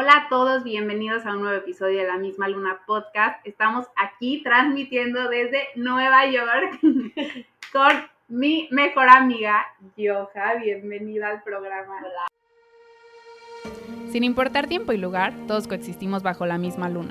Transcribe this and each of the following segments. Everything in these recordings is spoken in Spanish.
Hola a todos, bienvenidos a un nuevo episodio de La Misma Luna Podcast. Estamos aquí transmitiendo desde Nueva York con mi mejor amiga, Yoja. Bienvenida al programa. Sin importar tiempo y lugar, todos coexistimos bajo la misma luna.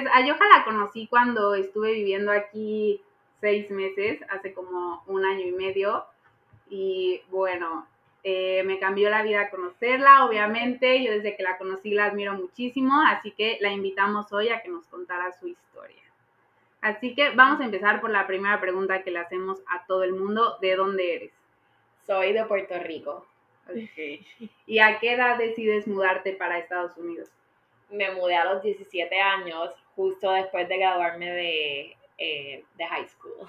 Pues a Yoja la conocí cuando estuve viviendo aquí seis meses, hace como un año y medio. Y bueno, eh, me cambió la vida conocerla, obviamente. Yo desde que la conocí la admiro muchísimo, así que la invitamos hoy a que nos contara su historia. Así que vamos a empezar por la primera pregunta que le hacemos a todo el mundo. ¿De dónde eres? Soy de Puerto Rico. Okay. ¿Y a qué edad decides mudarte para Estados Unidos? Me mudé a los 17 años justo después de graduarme de, eh, de high school.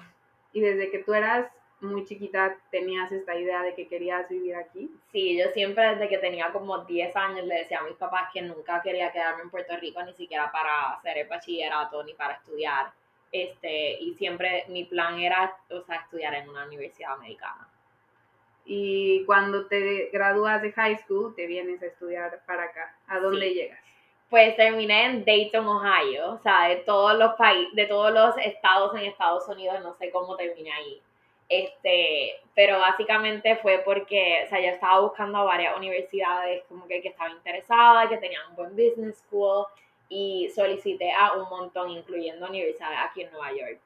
¿Y desde que tú eras muy chiquita tenías esta idea de que querías vivir aquí? Sí, yo siempre desde que tenía como 10 años le decía a mis papás que nunca quería quedarme en Puerto Rico ni siquiera para hacer el bachillerato ni para estudiar. Este, y siempre mi plan era, o sea, estudiar en una universidad americana. Y cuando te gradúas de high school, te vienes a estudiar para acá. ¿A dónde llegas? Pues terminé en Dayton, Ohio, o sea, de todos los países, de todos los estados en Estados Unidos, no sé cómo terminé ahí. Este, pero básicamente fue porque, o sea, yo estaba buscando a varias universidades como que, que estaba interesada, que tenían un buen business school y solicité a un montón, incluyendo universidades aquí en Nueva York.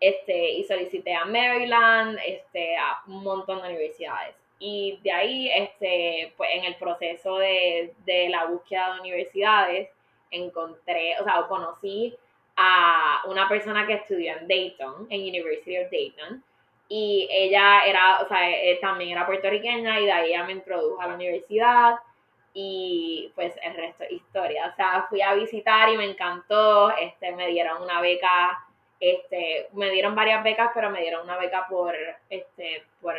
Este, y solicité a Maryland, este, a un montón de universidades. Y de ahí, este, pues en el proceso de, de la búsqueda de universidades, encontré, o sea, conocí a una persona que estudió en Dayton, en University of Dayton, y ella era, o sea, eh, también era puertorriqueña y de ahí me introdujo a la universidad y pues el resto es historia. O sea, fui a visitar y me encantó, este, me dieron una beca, este, me dieron varias becas, pero me dieron una beca por, este, por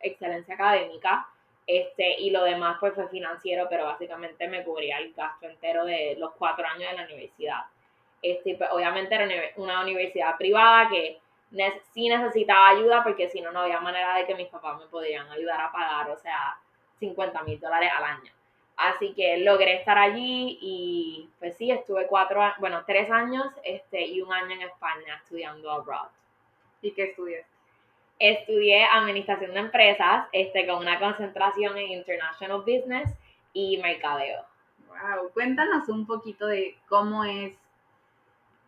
excelencia académica, este, y lo demás pues fue financiero, pero básicamente me cubría el gasto entero de los cuatro años de la universidad. Este, pues, obviamente era una universidad privada que sí necesitaba ayuda porque si no, no había manera de que mis papás me podrían ayudar a pagar, o sea, 50 mil dólares al año. Así que logré estar allí y pues sí, estuve cuatro, bueno, tres años este, y un año en España estudiando abroad. ¿Y qué estudiaste? Estudié administración de empresas este, con una concentración en international business y mercadeo. Wow, cuéntanos un poquito de cómo es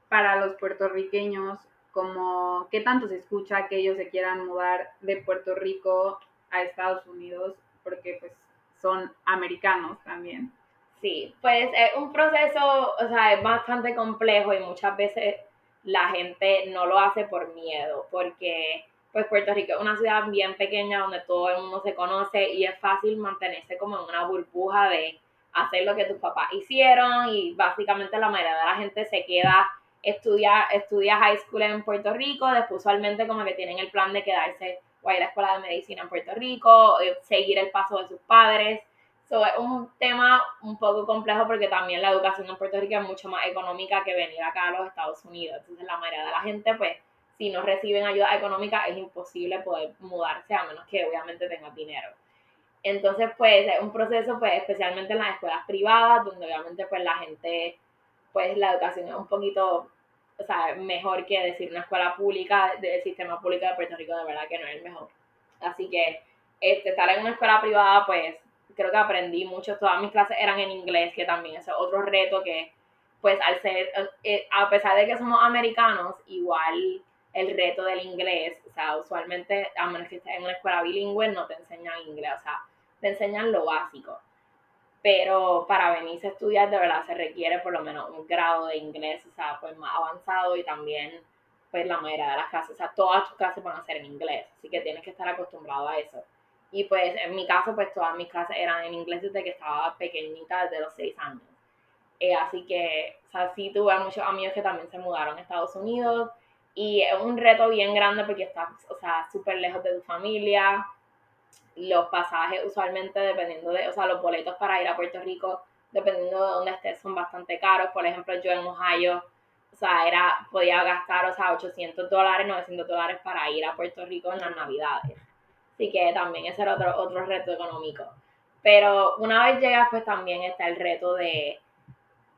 para los puertorriqueños, como qué tanto se escucha que ellos se quieran mudar de Puerto Rico a Estados Unidos, porque pues son americanos también. Sí, pues es un proceso, o sea, es bastante complejo y muchas veces la gente no lo hace por miedo, porque pues Puerto Rico es una ciudad bien pequeña donde todo el mundo se conoce y es fácil mantenerse como en una burbuja de hacer lo que tus papás hicieron y básicamente la mayoría de la gente se queda estudia estudia high school en Puerto Rico, después usualmente como que tienen el plan de quedarse o ir a la escuela de medicina en Puerto Rico, eh, seguir el paso de sus padres. So, es un tema un poco complejo porque también la educación en Puerto Rico es mucho más económica que venir acá a los Estados Unidos. Entonces la mayoría de la gente pues si no reciben ayuda económica es imposible poder mudarse a menos que obviamente tengas dinero. Entonces, pues es un proceso, pues especialmente en las escuelas privadas, donde obviamente pues la gente, pues la educación es un poquito, o sea, mejor que decir una escuela pública, del sistema público de Puerto Rico, de verdad que no es el mejor. Así que este, estar en una escuela privada, pues creo que aprendí mucho, todas mis clases eran en inglés, que también es otro reto que, pues al ser, eh, a pesar de que somos americanos, igual el reto del inglés. O sea, usualmente, a menos que estés en una escuela bilingüe, no te enseñan inglés, o sea, te enseñan lo básico. Pero para venirse a estudiar, de verdad, se requiere por lo menos un grado de inglés, o sea, pues más avanzado y también, pues la mayoría de las clases, o sea, todas tus clases van a ser en inglés, así que tienes que estar acostumbrado a eso. Y pues en mi caso, pues todas mis clases eran en inglés desde que estaba pequeñita, desde los seis años. Eh, así que, o sea, sí tuve muchos amigos que también se mudaron a Estados Unidos y es un reto bien grande porque estás, o sea, súper lejos de tu familia. Los pasajes usualmente dependiendo de, o sea, los boletos para ir a Puerto Rico, dependiendo de dónde estés, son bastante caros. Por ejemplo, yo en Ohio, o sea, era, podía gastar, o sea, 800 dólares, 900 dólares para ir a Puerto Rico en las navidades. Así que también ese era otro, otro reto económico. Pero una vez llegas, pues también está el reto de,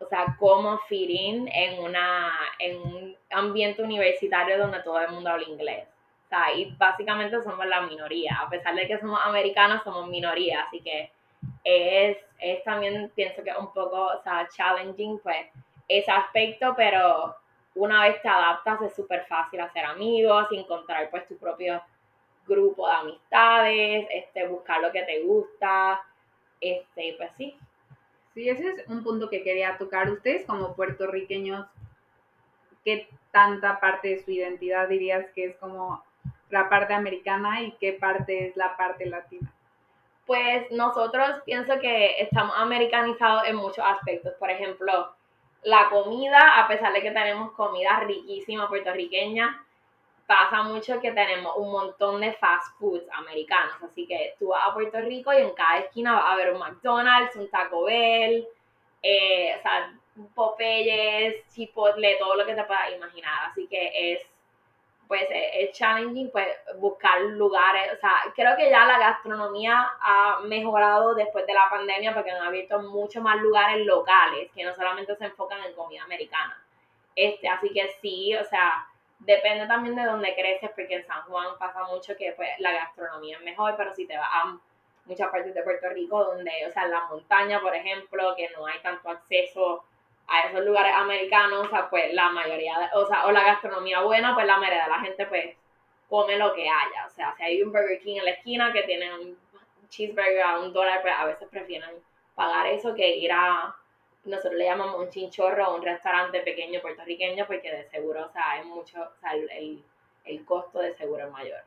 o sea, cómo fit en, una, en un ambiente universitario donde todo el mundo habla inglés. O sea, y básicamente somos la minoría. A pesar de que somos americanos, somos minoría. Así que es, es también, pienso que es un poco, o sea, challenging, pues, ese aspecto, pero una vez te adaptas es súper fácil hacer amigos, encontrar pues tu propio grupo de amistades, este, buscar lo que te gusta, este, pues sí. Sí, ese es un punto que quería tocar. Ustedes como puertorriqueños, ¿qué tanta parte de su identidad dirías que es como la parte americana y qué parte es la parte latina? Pues nosotros pienso que estamos americanizados en muchos aspectos. Por ejemplo, la comida, a pesar de que tenemos comida riquísima puertorriqueña, pasa mucho que tenemos un montón de fast foods americanos. Así que tú vas a Puerto Rico y en cada esquina vas a ver un McDonald's, un Taco Bell, eh, o sea, Popeyes, Chipotle, todo lo que te puedas imaginar. Así que es, pues, es challenging, pues, buscar lugares. O sea, creo que ya la gastronomía ha mejorado después de la pandemia porque han abierto muchos más lugares locales que no solamente se enfocan en comida americana. Este, así que sí, o sea, depende también de dónde creces, porque en San Juan pasa mucho que pues, la gastronomía es mejor, pero si te vas a muchas partes de Puerto Rico, donde, o sea, en la montaña, por ejemplo, que no hay tanto acceso a esos lugares americanos, o sea, pues la mayoría, o sea, o la gastronomía buena, pues la mayoría de la gente, pues, come lo que haya. O sea, si hay un Burger King en la esquina que tiene un cheeseburger a un dólar, pues a veces prefieren pagar eso que ir a nosotros le llamamos un chinchorro o un restaurante pequeño puertorriqueño porque de seguro, o sea, es mucho, o sea, el, el, costo de seguro es mayor.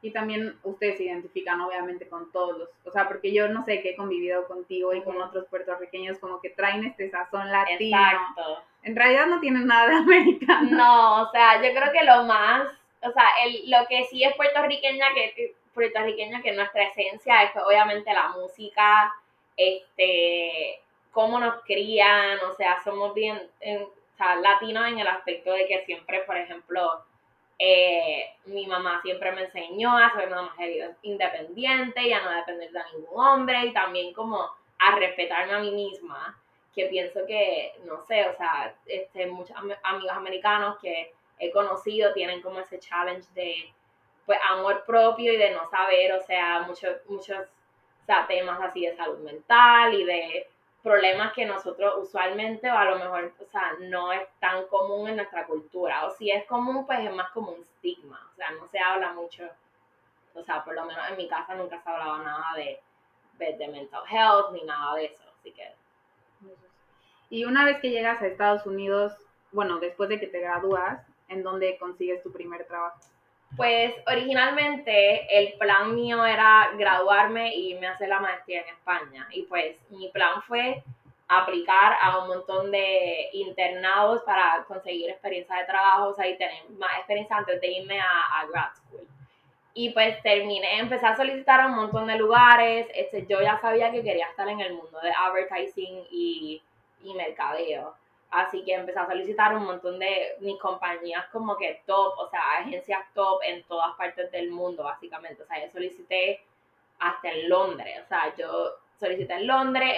Y también ustedes se identifican obviamente con todos los, o sea, porque yo no sé que he convivido contigo y con otros puertorriqueños como que traen este sazón latino. Exacto. En realidad no tienen nada de americano. No, o sea, yo creo que lo más, o sea, el, lo que sí es puertorriqueña que puertorriqueña que nuestra esencia es obviamente la música, este cómo nos crían, o sea, somos bien o sea, latinos en el aspecto de que siempre, por ejemplo, eh, mi mamá siempre me enseñó a ser una mujer independiente y a no depender de ningún hombre y también como a respetarme a mí misma, que pienso que, no sé, o sea, este, muchos amigos americanos que he conocido tienen como ese challenge de, pues, amor propio y de no saber, o sea, muchos, muchos temas así de salud mental y de problemas que nosotros usualmente o a lo mejor, o sea, no es tan común en nuestra cultura. O si es común, pues es más como un estigma. O sea, no se habla mucho, o sea, por lo menos en mi casa nunca se hablaba nada de, de, mental health ni nada de eso. Así que... Y una vez que llegas a Estados Unidos, bueno, después de que te gradúas, ¿en dónde consigues tu primer trabajo? Pues originalmente el plan mío era graduarme y irme a hacer la maestría en España. Y pues mi plan fue aplicar a un montón de internados para conseguir experiencia de trabajo, o sea, y tener más experiencia antes de irme a, a grad school. Y pues terminé, empecé a solicitar a un montón de lugares. Este, yo ya sabía que quería estar en el mundo de advertising y, y mercadeo. Así que empecé a solicitar un montón de mis compañías como que top, o sea, agencias top en todas partes del mundo, básicamente. O sea, yo solicité hasta en Londres. O sea, yo solicité en Londres,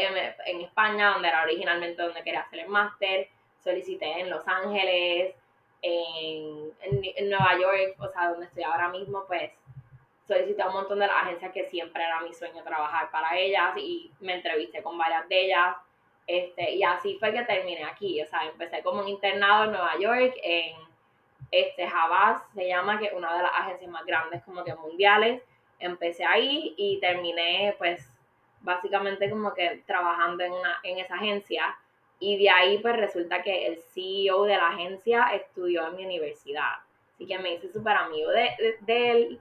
en, España, donde era originalmente donde quería hacer el máster. Solicité en Los Ángeles, en, en, Nueva York, o sea, donde estoy ahora mismo, pues solicité a un montón de las agencias que siempre era mi sueño trabajar para ellas y me entrevisté con varias de ellas este, y así fue que terminé aquí. O sea, empecé como un internado en Nueva York, en este, Havas, se llama, que es una de las agencias más grandes como que mundiales. Empecé ahí y terminé, pues, básicamente como que trabajando en, una, en esa agencia. Y de ahí, pues, resulta que el CEO de la agencia estudió en mi universidad. Así que me hice súper amigo de, de, él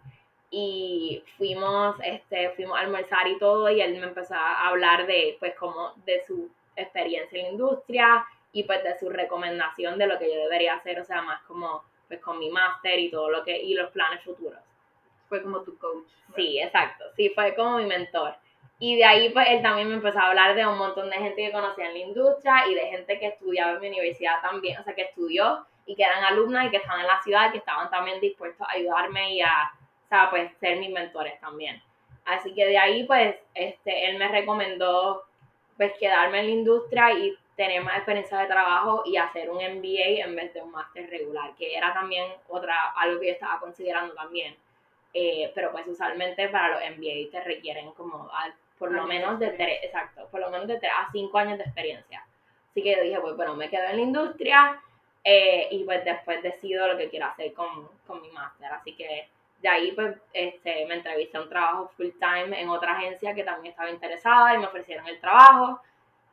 y fuimos, este, fuimos a almorzar y todo y él me empezó a hablar de, pues, como de su experiencia en la industria y pues de su recomendación de lo que yo debería hacer, o sea, más como pues con mi máster y todo lo que, y los planes futuros. Fue como tu coach. Sí, exacto, sí, fue como mi mentor. Y de ahí pues él también me empezó a hablar de un montón de gente que conocía en la industria y de gente que estudiaba en mi universidad también, o sea, que estudió y que eran alumnas y que estaban en la ciudad y que estaban también dispuestos a ayudarme y a, o sea, pues ser mis mentores también. Así que de ahí pues este, él me recomendó pues quedarme en la industria y tener más experiencia de trabajo y hacer un MBA en vez de un máster regular, que era también otra, algo que yo estaba considerando también. Eh, pero pues usualmente para los MBA te requieren como por lo menos de tres, exacto, por lo menos de tres a cinco años de experiencia. Así que yo dije, pues bueno, me quedo en la industria eh, y pues después decido lo que quiero hacer con, con mi máster. Así que de ahí pues este, me entrevisté a un trabajo full time en otra agencia que también estaba interesada y me ofrecieron el trabajo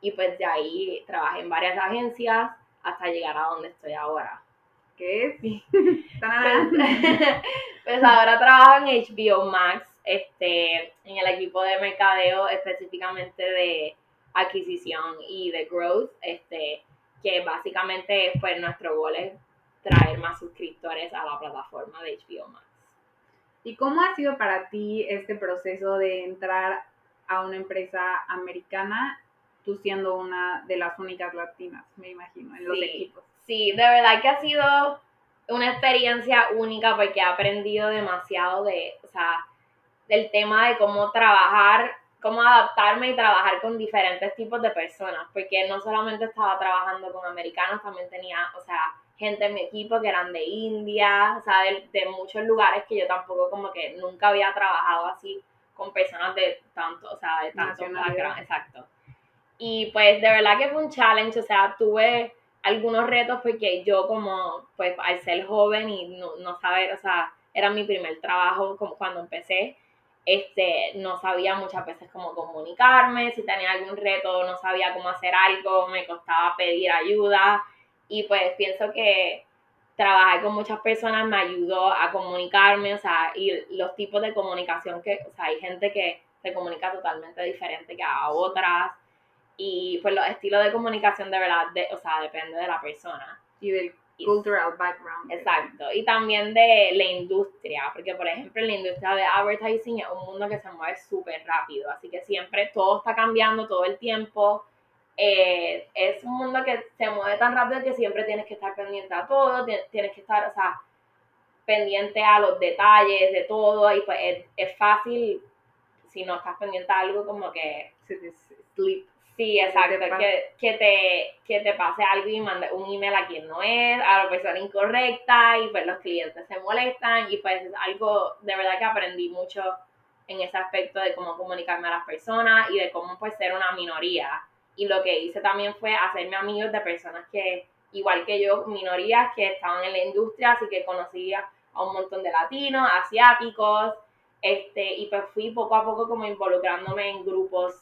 y pues de ahí trabajé en varias agencias hasta llegar a donde estoy ahora. ¿Qué es? pues, pues ahora trabajo en HBO Max, este, en el equipo de mercadeo específicamente de adquisición y de growth, este, que básicamente pues nuestro gol es traer más suscriptores a la plataforma de HBO Max. ¿Y cómo ha sido para ti este proceso de entrar a una empresa americana tú siendo una de las únicas latinas, me imagino, en los equipos. Sí, de verdad que ha sido una experiencia única porque he aprendido demasiado de, o sea, del tema de cómo trabajar, cómo adaptarme y trabajar con diferentes tipos de personas, porque no solamente estaba trabajando con americanos, también tenía, o sea, gente en mi equipo que eran de India, o sea, de, de muchos lugares que yo tampoco como que nunca había trabajado así con personas de tanto, o sea, de tanto background, exacto. Y pues de verdad que fue un challenge, o sea, tuve algunos retos porque yo como, pues al ser joven y no, no saber, o sea, era mi primer trabajo como cuando empecé, este, no sabía muchas veces cómo comunicarme, si tenía algún reto, no sabía cómo hacer algo, me costaba pedir ayuda y pues pienso que trabajar con muchas personas me ayudó a comunicarme, o sea, y los tipos de comunicación que, o sea, hay gente que se comunica totalmente diferente que a otras, y pues los estilos de comunicación de verdad, de, o sea, depende de la persona. Y del cultural background. Exacto. Y también de la industria, porque por ejemplo la industria de advertising es un mundo que se mueve súper rápido, así que siempre todo está cambiando todo el tiempo. Eh, es un mundo que se mueve tan rápido que siempre tienes que estar pendiente a todo, tienes que estar, o sea, pendiente a los detalles de todo y pues es, es fácil si no estás pendiente a algo como que sleep Sí, exacto, que, que, te, que te pase algo y mande un email a quien no es, a la persona incorrecta y pues los clientes se molestan y pues es algo de verdad que aprendí mucho en ese aspecto de cómo comunicarme a las personas y de cómo pues ser una minoría. Y lo que hice también fue hacerme amigos de personas que, igual que yo, minorías que estaban en la industria, así que conocía a un montón de latinos, asiáticos, este, y pues fui poco a poco como involucrándome en grupos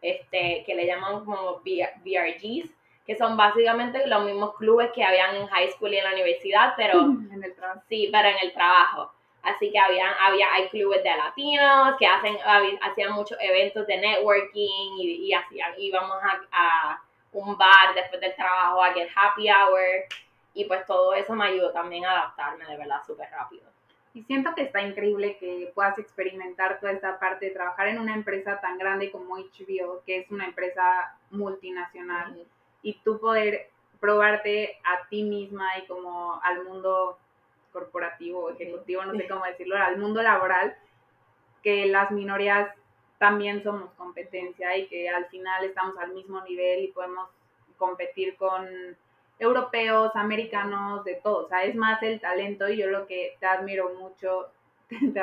este, que le llaman como VRGs, que son básicamente los mismos clubes que habían en high school y en la universidad, pero en el sí, pero en el trabajo. Así que habían, había, hay clubes de latinos que hacen, hacían muchos eventos de networking y, y hacían, íbamos a, a un bar después del trabajo, a get happy hour y pues todo eso me ayudó también a adaptarme de verdad súper rápido. Y siento que está increíble que puedas experimentar toda esta parte de trabajar en una empresa tan grande como HBO, que es una empresa multinacional, y tú poder probarte a ti misma y como al mundo corporativo, ejecutivo, no sé cómo decirlo, al mundo laboral, que las minorías también somos competencia y que al final estamos al mismo nivel y podemos competir con europeos, americanos, de todo. O sea, es más el talento y yo lo que te admiro mucho, te,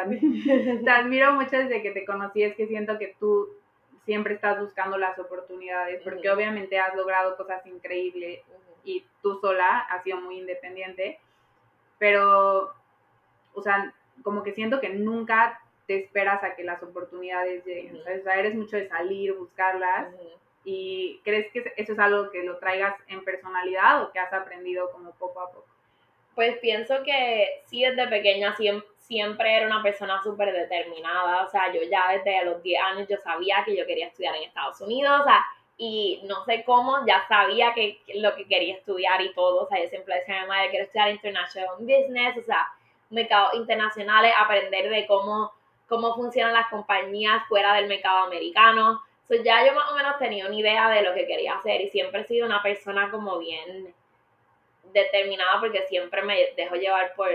admiro, mucho desde que te conocí es que siento que tú siempre estás buscando las oportunidades porque obviamente has logrado cosas increíbles y tú sola has sido muy independiente, pero, o sea, como que siento que nunca te esperas a que las oportunidades lleguen. O sea, eres mucho de salir, buscarlas. ¿Y crees que eso es algo que lo traigas en personalidad o que has aprendido como poco a poco? Pues pienso que sí, desde pequeña siempre, era una persona súper determinada. O sea, yo ya desde los 10 años yo sabía que yo quería estudiar en Estados Unidos. O sea, y no sé cómo, ya sabía que lo que quería estudiar y todo, o sea, yo siempre decía a mi madre, quiero estudiar International Business, o sea, mercados internacionales, aprender de cómo, cómo funcionan las compañías fuera del mercado americano. So, ya yo más o menos tenía una idea de lo que quería hacer y siempre he sido una persona como bien determinada porque siempre me dejo llevar por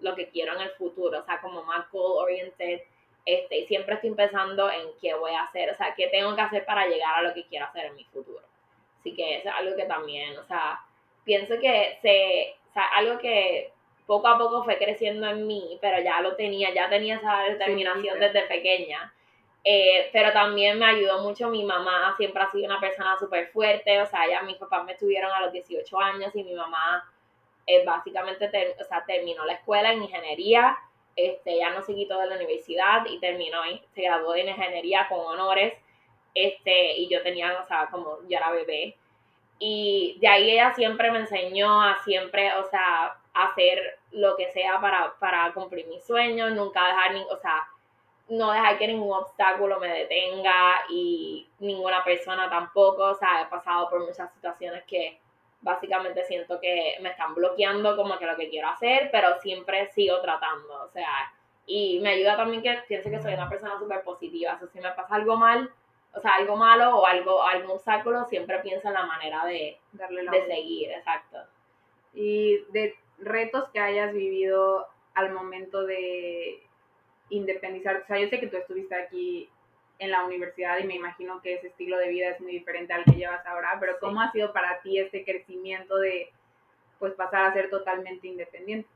lo que quiero en el futuro, o sea, como más goal oriented, este, y siempre estoy pensando en qué voy a hacer, o sea, qué tengo que hacer para llegar a lo que quiero hacer en mi futuro. Así que eso es algo que también, o sea, pienso que se, o sea, algo que poco a poco fue creciendo en mí, pero ya lo tenía, ya tenía esa determinación desde pequeña. Eh, pero también me ayudó mucho mi mamá, siempre ha sido una persona súper fuerte, o sea, ya mis papás me tuvieron a los 18 años y mi mamá eh, básicamente o sea, terminó la escuela en ingeniería, este, ya no se de la universidad y terminó, se graduó de ingeniería con honores, este, y yo tenía, o sea, como yo era bebé. Y de ahí ella siempre me enseñó a siempre, o sea, hacer lo que sea para, para cumplir mis sueños, nunca dejar, ni, o sea, no dejar que ningún obstáculo me detenga y ninguna persona tampoco, o sea, he pasado por muchas situaciones que básicamente siento que me están bloqueando como que lo que quiero hacer, pero siempre sigo tratando, o sea, y me ayuda también que piense que soy una persona súper positiva, o sea, si me pasa algo mal, o sea, algo malo o algo, algún obstáculo, siempre pienso en la manera de, Darle de seguir, exacto. Y de retos que hayas vivido al momento de independizar, o sea, yo sé que tú estuviste aquí en la universidad y me imagino que ese estilo de vida es muy diferente al que llevas ahora, pero ¿cómo ha sido para ti este crecimiento de pues pasar a ser totalmente independiente?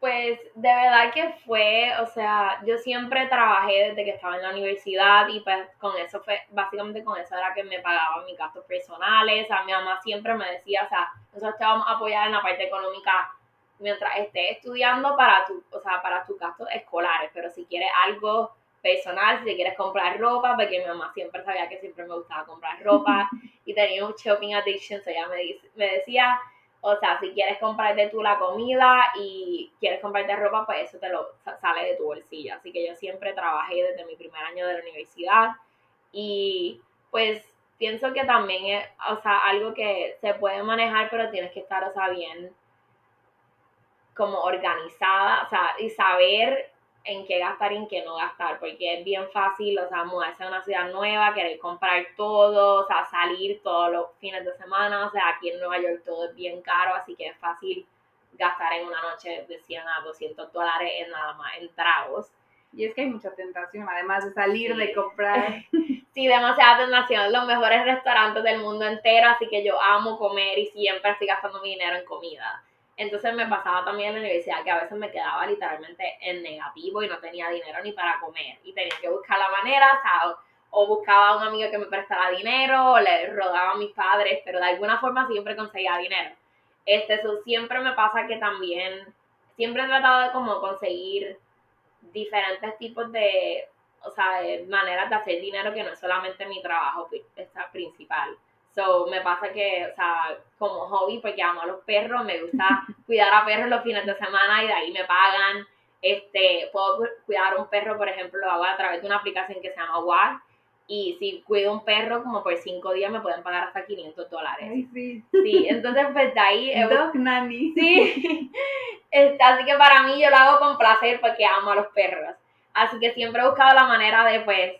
Pues de verdad que fue, o sea, yo siempre trabajé desde que estaba en la universidad y pues con eso fue, básicamente con eso era que me pagaban mis gastos personales, o sea, mi mamá siempre me decía, o sea, nosotros te vamos a apoyar en la parte económica mientras estés estudiando para tu, o sea, para tus gastos escolares, pero si quieres algo personal, si quieres comprar ropa, porque mi mamá siempre sabía que siempre me gustaba comprar ropa y tenía un shopping addiction, so ella me, me decía, o sea, si quieres comprarte tú la comida y quieres comprarte ropa, pues eso te lo sale de tu bolsillo. Así que yo siempre trabajé desde mi primer año de la universidad y pues pienso que también es, o sea, algo que se puede manejar, pero tienes que estar, o sea, bien como organizada, o sea, y saber en qué gastar y en qué no gastar, porque es bien fácil, o sea, mudarse a una ciudad nueva, querer comprar todo, o sea, salir todos los fines de semana, o sea, aquí en Nueva York todo es bien caro, así que es fácil gastar en una noche de 100 a 200 dólares en nada más en tragos. Y es que hay mucha tentación, además de salir, de comprar. sí, demasiada tentación. Los mejores restaurantes del mundo entero, así que yo amo comer y siempre estoy gastando mi dinero en comida. Entonces me pasaba también en la universidad que a veces me quedaba literalmente en negativo y no tenía dinero ni para comer. Y tenía que buscar la manera, o, o buscaba a un amigo que me prestara dinero, o le rodaba a mis padres, pero de alguna forma siempre conseguía dinero. Este, eso siempre me pasa que también, siempre he tratado de como conseguir diferentes tipos de, o sea, de maneras de hacer dinero que no es solamente mi trabajo principal. So, me pasa que, o sea, como hobby, porque amo a los perros, me gusta cuidar a perros los fines de semana y de ahí me pagan. Este, puedo cuidar un perro, por ejemplo, lo hago a través de una aplicación que se llama WAR. Y si cuido un perro, como por cinco días, me pueden pagar hasta 500 dólares. Ay, sí. Sí, entonces pues de ahí... Dog nanny. Sí. Este, así que para mí yo lo hago con placer porque amo a los perros. Así que siempre he buscado la manera de, pues,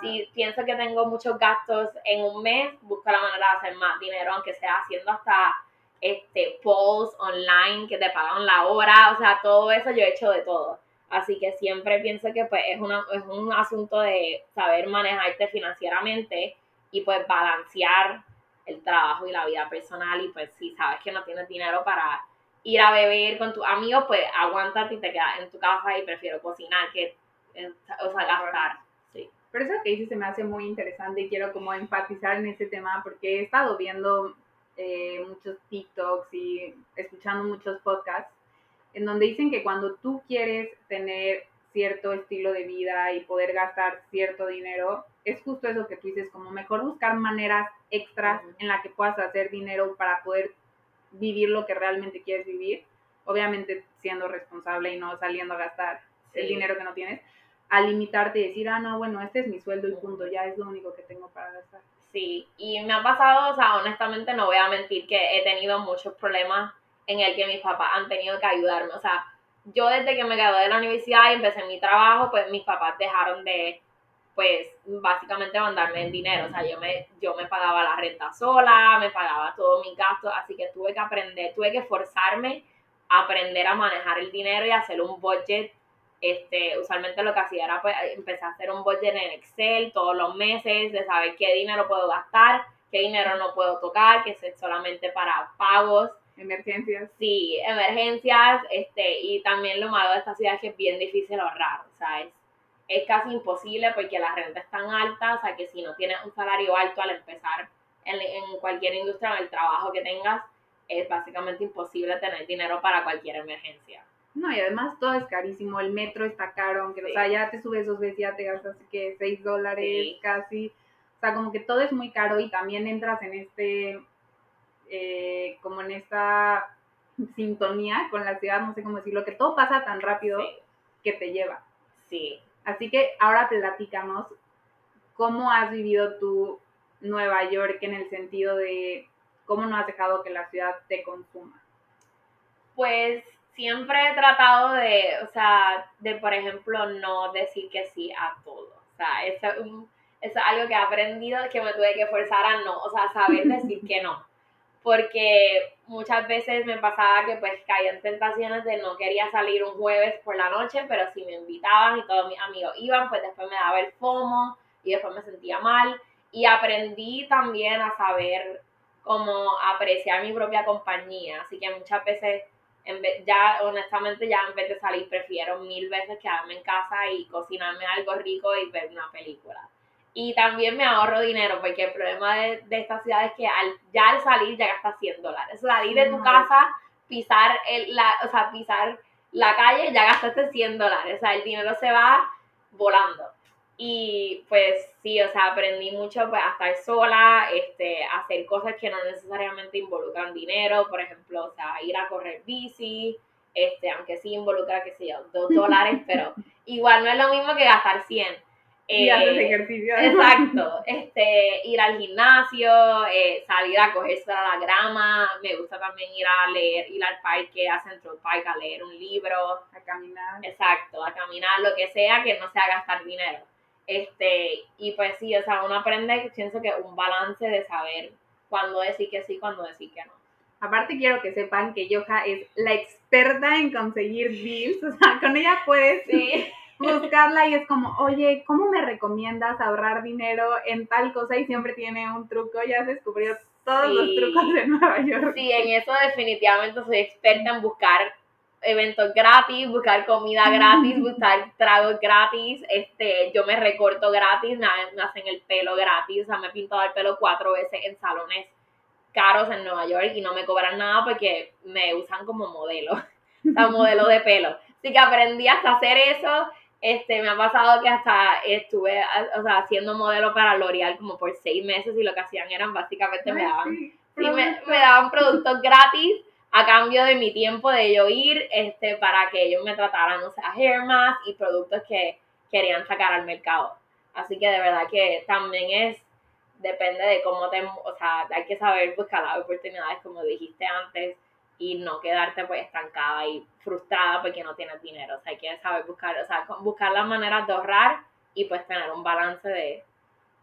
si pienso que tengo muchos gastos en un mes, busco la manera de hacer más dinero, aunque sea haciendo hasta este polls online que te pagan la hora, o sea, todo eso yo he hecho de todo. Así que siempre pienso que pues es, una, es un asunto de saber manejarte financieramente y pues balancear el trabajo y la vida personal y pues si sabes que no tienes dinero para ir a beber con tus amigos, pues aguántate y te quedas en tu casa y prefiero cocinar que, eh, o sea, gastar. Pero eso que dices se me hace muy interesante y quiero como enfatizar en ese tema porque he estado viendo eh, muchos TikToks y escuchando muchos podcasts en donde dicen que cuando tú quieres tener cierto estilo de vida y poder gastar cierto dinero, es justo eso que tú dices, como mejor buscar maneras extras en la que puedas hacer dinero para poder vivir lo que realmente quieres vivir, obviamente siendo responsable y no saliendo a gastar el dinero que no tienes, a limitarte y decir, ah, no, bueno, este es mi sueldo y punto, ya es lo único que tengo para gastar. Sí, y me ha pasado, o sea, honestamente no voy a mentir que he tenido muchos problemas en el que mis papás han tenido que ayudarme. O sea, yo desde que me gradué de la universidad y empecé mi trabajo, pues mis papás dejaron de, pues, básicamente mandarme el dinero. O sea, yo me, yo me pagaba la renta sola, me pagaba todos mis gastos, así que tuve que aprender, tuve que forzarme a aprender a manejar el dinero y hacer un budget. Este, usualmente lo que hacía era pues, empezar a hacer un budget en Excel todos los meses, de saber qué dinero puedo gastar, qué dinero no puedo tocar, que es solamente para pagos Emergencias. Sí, emergencias, este, y también lo malo de esta ciudad es que es bien difícil ahorrar, o sea, es, es casi imposible porque la renta es tan alta, o sea, que si no tienes un salario alto al empezar en, en cualquier industria, en el trabajo que tengas, es básicamente imposible tener dinero para cualquier emergencia. No, y además todo es carísimo, el metro está caro, aunque, o sea, ya te subes dos veces, ya te gastas que 6 dólares Sí. casi, o sea, como que todo es muy caro y también entras en este, eh, como en esta sintonía con la ciudad, no sé cómo decirlo, que todo pasa tan rápido Sí, que te lleva. sí. Así que ahora platícanos cómo has vivido tu Nueva York en el sentido de cómo no has dejado que la ciudad te consuma. Pues siempre he tratado de, o sea, de por ejemplo no decir que sí a todo. O sea, eso, es un- eso es algo que he aprendido que me tuve que forzar a no, o sea, saber decir que no. Porque muchas veces me pasaba que pues caía en tentaciones de no quería salir un jueves por la noche, pero si me invitaban y todos mis amigos iban, pues después me daba el FOMO y después me sentía mal. Y aprendí también a saber cómo apreciar mi propia compañía. Así que muchas veces en vez, ya honestamente ya en vez de salir prefiero mil veces quedarme en casa y cocinarme algo rico y ver una película. Y también me ahorro dinero porque el problema de, de esta ciudad es que al, ya al salir ya gastas 100 dólares. Salir de tu casa, pisar, el, la, o sea, pisar la calle, ya gastaste 100 dólares. O sea, el dinero se va volando. Y pues sí, o sea, aprendí mucho pues, a estar sola, este, a hacer cosas que no necesariamente involucran dinero, por ejemplo, o sea, ir a correr bici, este, aunque sí involucra, qué sé yo, dos dólares, pero igual no es lo mismo que gastar 100. Y Eh, haces ejercicio. Exacto, este, ir al gimnasio, eh, salir a coger a la grama, me gusta también ir a leer, ir al parque, a Central Park a leer un libro, A caminar. exacto, a caminar, lo que sea que no sea gastar dinero. Este, y pues sí, o sea, uno aprende, pienso que un balance de saber cuándo decir que sí, cuándo decir que no. Aparte quiero que sepan que Yoja es la experta en conseguir deals, o sea, con ella puedes Sí, buscarla y es como, oye, ¿cómo me recomiendas ahorrar dinero en tal cosa? Y siempre tiene un truco, ya has descubrido todos Sí. los trucos de Nueva York. sí, en eso definitivamente soy experta en buscar eventos gratis, buscar comida gratis, buscar tragos gratis, este, yo me recorto gratis, me, hacen el pelo gratis, o sea, me he pintado el pelo cuatro veces en salones caros en Nueva York y no me cobran nada porque me usan como modelo, o sea, modelo de pelo. Así que aprendí hasta hacer eso, este, me ha pasado que hasta estuve, o sea, haciendo modelo para L'Oreal como por seis meses y lo que hacían eran básicamente me daban sí, me, me daban productos gratis a cambio de mi tiempo de yo ir este, para que ellos me trataran, o sea, hair mask y productos que querían sacar al mercado. Así que de verdad que también es, depende de cómo te, o sea, hay que saber buscar las oportunidades, como dijiste antes, y no quedarte pues estancada y frustrada porque no tienes dinero. O sea, hay que saber buscar, o sea, buscar las maneras de ahorrar y pues tener un balance de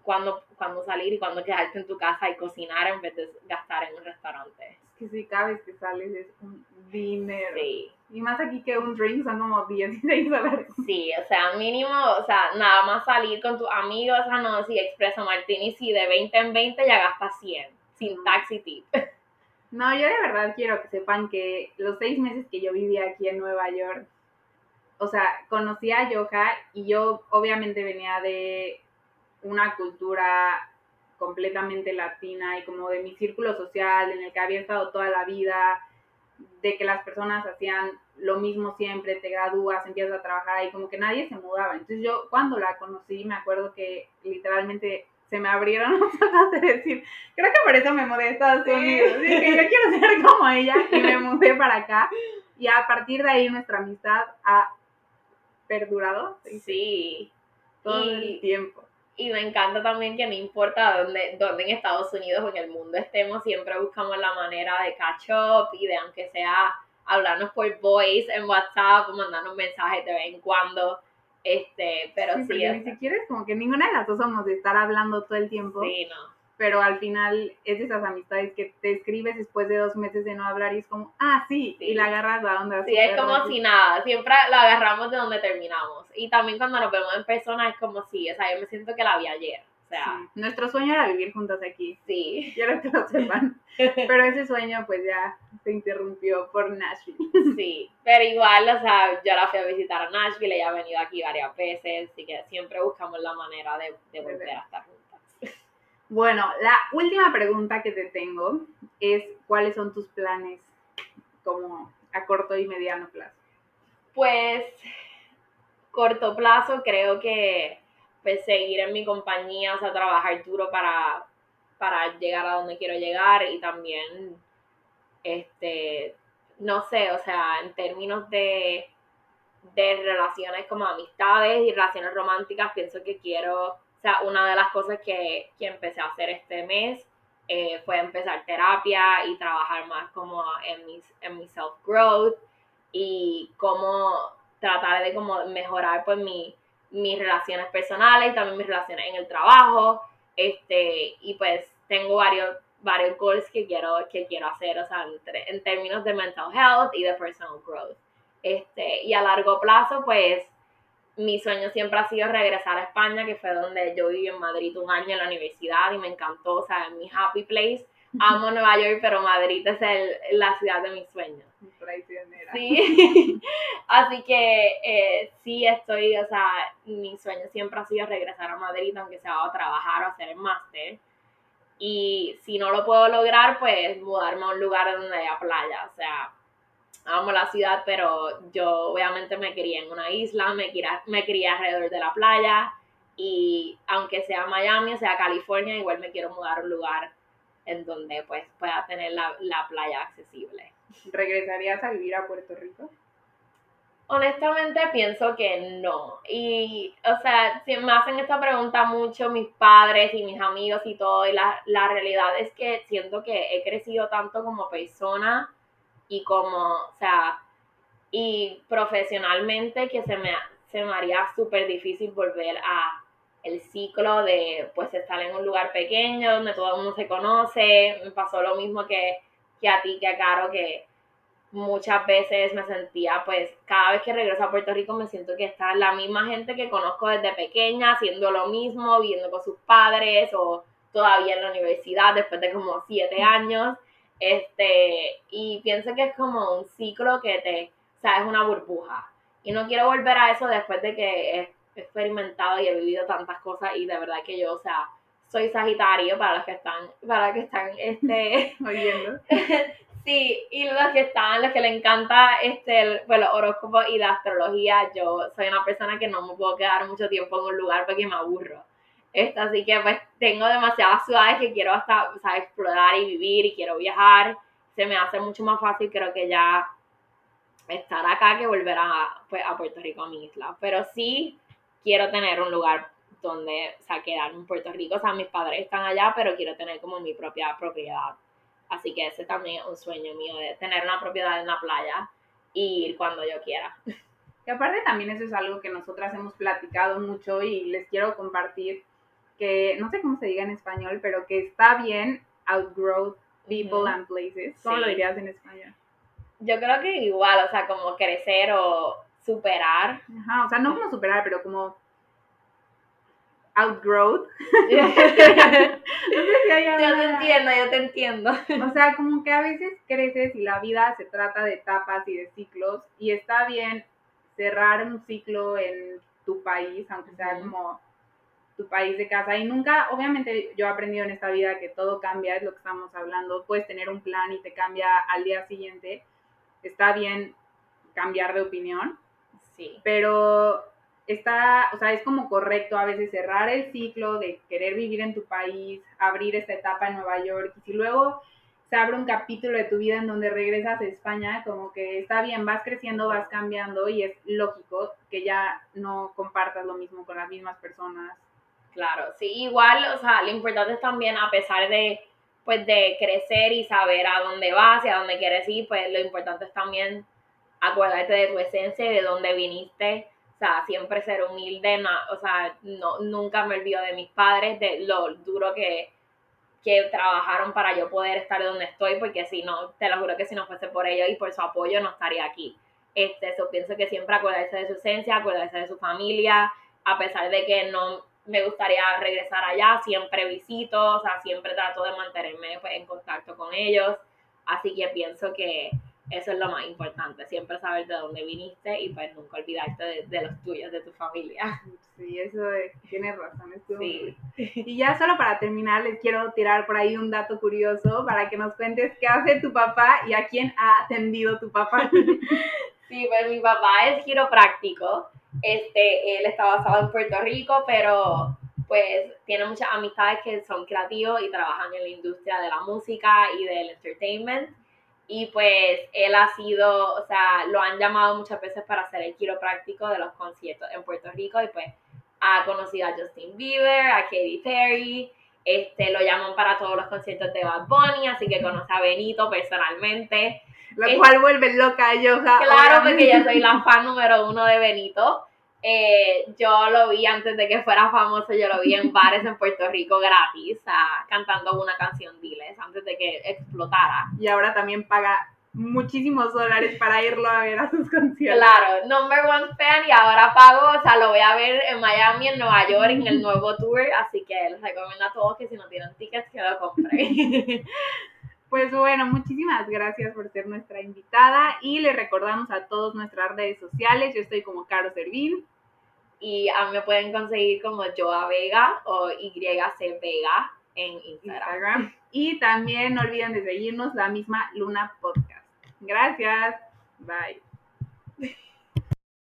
cuándo, cuándo salir y cuándo quedarte en tu casa y cocinar en vez de gastar en un restaurante. Que si cada vez que sales es un dinero. Sí, Y más aquí que un drink son como 16 dólares. sí, o sea, mínimo, o sea, nada más salir con tus amigos, o sea, no, si expreso martini, si de 20 en 20 ya gastas 100, sin taxi tip. No, yo de verdad quiero que sepan que los seis meses que yo viví aquí en Nueva York, o sea, conocí a Yoja y yo obviamente venía de una cultura completamente latina y como de mi círculo social en el que había estado toda la vida, de que las personas hacían lo mismo siempre, te gradúas, empiezas a trabajar y como que nadie se mudaba. Entonces yo cuando la conocí me acuerdo que literalmente se me abrieron los ojos de decir, creo que por eso me mudé a Estados Sí. Unidos. Dije, yo quiero ser como ella y me mudé para acá. Y a partir de ahí nuestra amistad ha perdurado Sí. todo Y- el tiempo. Y me encanta también que no importa dónde, dónde en Estados Unidos o en el mundo estemos, siempre buscamos la manera de catch up y de aunque sea hablarnos por voice en WhatsApp o mandarnos mensajes de vez en cuando. Este, pero sí, sí ni siquiera es como que ninguna de las dos somos de estar hablando todo el tiempo. Sí, no pero al final es de esas amistades que te escribes después de dos meses de no hablar y es como, ah, sí, y la agarras a onda. Sí, es como si nada, siempre la agarramos de donde terminamos. Y también cuando nos vemos en persona es como si, o sea, yo me siento que la vi ayer. O sea, nuestro sueño era vivir juntas aquí. Sí. Quiero que lo sepan. pero ese sueño pues ya se interrumpió por Nashville. sí, pero igual, o sea, yo la fui a visitar a Nashville, ella ha venido aquí varias veces, así que siempre buscamos la manera de, de volver a estar juntas. Bueno, la última pregunta que te tengo es cuáles son tus planes como a corto y mediano plazo. Pues corto plazo creo que pues seguir en mi compañía, o sea, trabajar duro para, para llegar a donde quiero llegar y también este no sé, o sea, en términos de de relaciones como amistades y relaciones románticas, pienso que quiero sea, una de las cosas que, que empecé a hacer este mes eh, fue empezar terapia y trabajar más como en mi, en mi self-growth y cómo tratar de como mejorar pues mi, mis relaciones personales y también mis relaciones en el trabajo. Este, y pues tengo varios, varios goals que quiero, que quiero hacer, o sea, en, en términos de mental health y de personal growth. Este, y a largo plazo, pues mi sueño siempre ha sido regresar a España, que fue donde yo viví en Madrid un año en la universidad y me encantó, o sea, es mi happy place. Amo Nueva York, pero Madrid es el, la ciudad de mis sueños. Sí, así que eh, sí estoy, o sea, mi sueño siempre ha sido regresar a Madrid, aunque sea a trabajar o hacer el máster. Y si no lo puedo lograr, pues mudarme a un lugar donde haya playa, o sea, amo la ciudad, pero yo obviamente me crié en una isla, me crié, me crié alrededor de la playa y aunque sea Miami o sea California, igual me quiero mudar a un lugar en donde pues pueda tener la, la playa accesible. ¿Regresarías a vivir a Puerto Rico? Honestamente pienso que no. Y, o sea, si me hacen esta pregunta mucho mis padres y mis amigos y todo, y la, la realidad es que siento que he crecido tanto como persona y como, o sea, y profesionalmente que se me, se me haría súper difícil volver a el ciclo de pues estar en un lugar pequeño donde todo el mundo se conoce. Me pasó lo mismo que, que a ti, que a Caro, que muchas veces me sentía, pues cada vez que regreso a Puerto Rico me siento que está la misma gente que conozco desde pequeña, haciendo lo mismo, viviendo con sus padres o todavía en la universidad después de como siete años. Este, y pienso que es como un ciclo que te, o sea, es una burbuja. Y no quiero volver a eso después de que he experimentado y he vivido tantas cosas y de verdad que yo, o sea, soy Sagitario para los que están, para los que están, este, oyendo. sí, y los que están, los que le encanta, este, el, bueno, horóscopo y la astrología, yo soy una persona que no me puedo quedar mucho tiempo en un lugar porque me aburro así que pues tengo demasiadas ciudades que quiero hasta explorar y vivir y quiero viajar. Se me hace mucho más fácil creo que ya estar acá que volver a, pues, a Puerto Rico, a mi isla. Pero sí quiero tener un lugar donde, o sea, quedarme en Puerto Rico. O sea, mis padres están allá, pero quiero tener como mi propia propiedad. Así que ese también es un sueño mío de tener una propiedad en la playa y ir cuando yo quiera. Y aparte también eso es algo que nosotras hemos platicado mucho y les quiero compartir que no sé cómo se diga en español, pero que está bien outgrow people and places. ¿Cómo lo dirías en español? Yo creo que igual, o sea, como crecer o superar. Ajá, o sea, no como superar, pero como outgrow. yo te entiendo, yo te entiendo. O sea, como que a veces creces y la vida se trata de etapas y de ciclos y está bien cerrar un ciclo en tu país, aunque sea como tu país de casa. Y nunca, obviamente yo he aprendido en esta vida que todo cambia, es lo que estamos hablando, puedes tener un plan y te cambia al día siguiente, está bien cambiar de opinión, sí, pero está, o sea, es como correcto a veces cerrar el ciclo de querer vivir en tu país, abrir esta etapa en Nueva York. Y si luego se abre un capítulo de tu vida en donde regresas a España, como que está bien, vas creciendo, vas cambiando y es lógico que ya no compartas lo mismo con las mismas personas Claro, sí, igual, o sea, lo importante es también, a pesar de, pues, de crecer y saber a dónde vas y a dónde quieres ir, pues lo importante es también acordarte de tu esencia y de dónde viniste, o sea, siempre ser humilde, o sea, no, nunca me olvido de mis padres, de lo duro que, que trabajaron para yo poder estar donde estoy, porque si no, te lo juro que si no fuese por ellos y por su apoyo, no estaría aquí. Este, eso pienso que siempre acordarse de su esencia, acordarse de su familia, a pesar de que no me gustaría regresar allá, siempre visito, o sea, siempre trato de mantenerme pues, en contacto con ellos, así que pienso que eso es lo más importante, siempre saber de dónde viniste y pues nunca olvidarte de, los tuyos, de tu familia. Sí, eso es, tienes razón. Sí. Y ya solo para terminar, les quiero tirar por ahí un dato curioso para que nos cuentes qué hace tu papá y a quién ha atendido tu papá. Sí, pues mi papá es quiropráctico, este, él está basado en Puerto Rico, pero pues tiene muchas amistades que son creativos y trabajan en la industria de la música y del entertainment. Y pues él ha sido, o sea, lo han llamado muchas veces para hacer el quiropráctico de los conciertos en Puerto Rico y pues ha conocido a Justin Bieber, a Katy Perry, este, lo llaman para todos los conciertos de Bad Bunny, así que conoce a Benito personalmente. Lo cual vuelve loca a Yoja. Claro, porque yo soy la fan número uno de Benito. Eh, yo lo vi antes de que fuera famoso, yo lo vi en bares en Puerto Rico gratis, cantando una canción Diles, antes de que explotara. Y ahora también paga muchísimos dólares para irlo a ver a sus conciertos. Claro, number one fan y ahora pago, o sea, lo voy a ver en Miami, en Nueva York, en el nuevo tour, así que les recomiendo a todos que si no tienen tickets, que lo compren. Pues bueno, muchísimas gracias por ser nuestra invitada y le recordamos a todos nuestras redes sociales. Yo estoy como Caro Servín y a mí me pueden conseguir como Joa Vega o YC Vega en Instagram. Y también no olviden de seguirnos la misma Luna Podcast. Gracias. Bye.